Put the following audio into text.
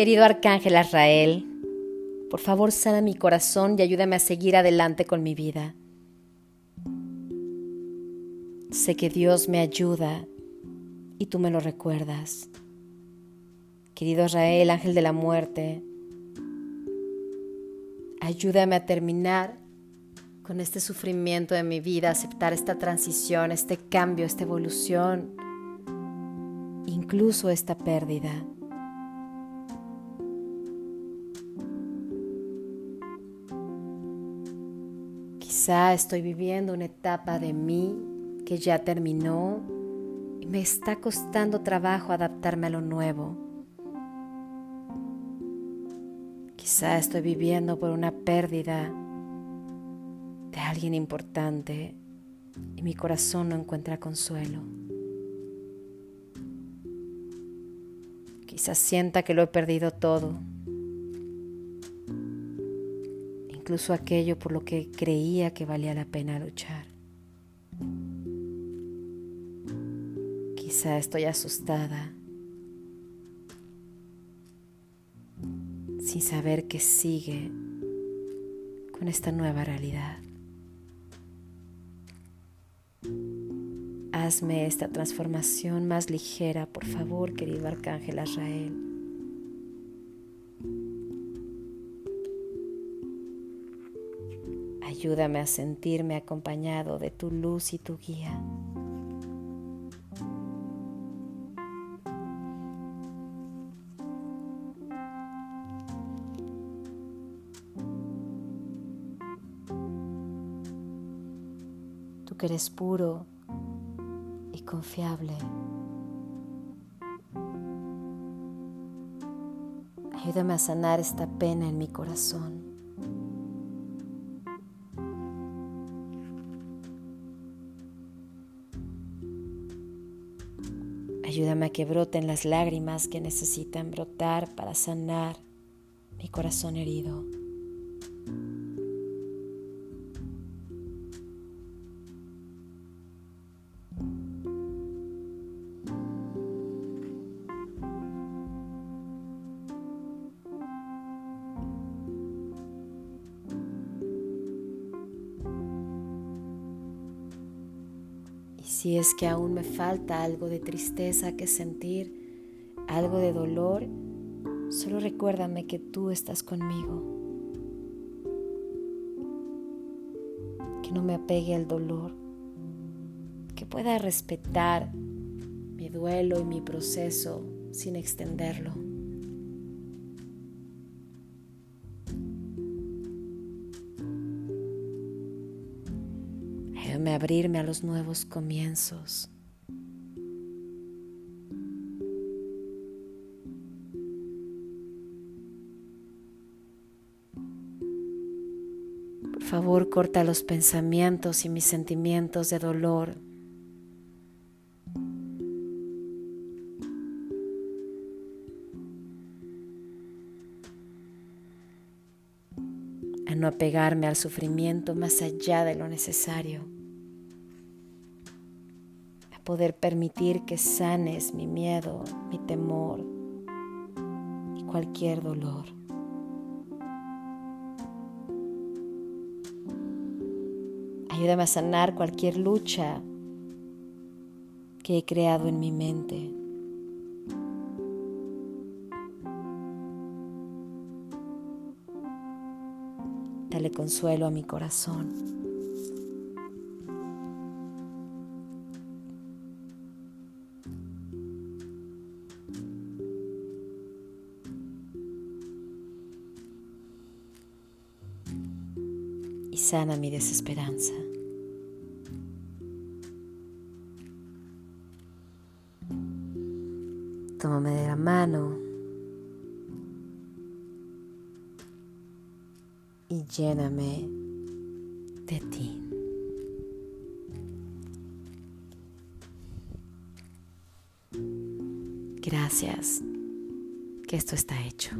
Querido Arcángel Azrael, por favor sana mi corazón y ayúdame a seguir adelante con mi vida. Sé que Dios me ayuda y tú me lo recuerdas. Querido Israel, ángel de la muerte, ayúdame a terminar con este sufrimiento de mi vida, aceptar esta transición, este cambio, esta evolución, incluso esta pérdida. Quizá estoy viviendo una etapa de mí que ya terminó y me está costando trabajo adaptarme a lo nuevo. Quizá estoy viviendo por una pérdida de alguien importante y mi corazón no encuentra consuelo. Quizás sienta que lo he perdido todo, incluso aquello por lo que creía que valía la pena luchar. Quizá estoy asustada, sin saber qué sigue con esta nueva realidad. Hazme esta transformación más ligera, por favor, querido Arcángel Azrael. Ayúdame a sentirme acompañado de tu luz y tu guía. Tú que eres puro, confiable. Ayúdame a sanar esta pena en mi corazón. Ayúdame a que broten las lágrimas que necesitan brotar para sanar mi corazón herido. Si es que aún me falta algo de tristeza que sentir, algo de dolor, solo recuérdame que tú estás conmigo. Que no me apegue al dolor, que pueda respetar mi duelo y mi proceso sin extenderlo. Abrirme a los nuevos comienzos. Por favor, corta los pensamientos y mis sentimientos de dolor. A no apegarme al sufrimiento más allá de lo necesario poder permitir que sanes mi miedo, mi temor y cualquier dolor. Ayúdame a sanar cualquier lucha que he creado en mi mente. Dale consuelo a mi corazón. Sana mi desesperanza. Tómame de la mano y lléname de ti. Gracias, que esto está hecho.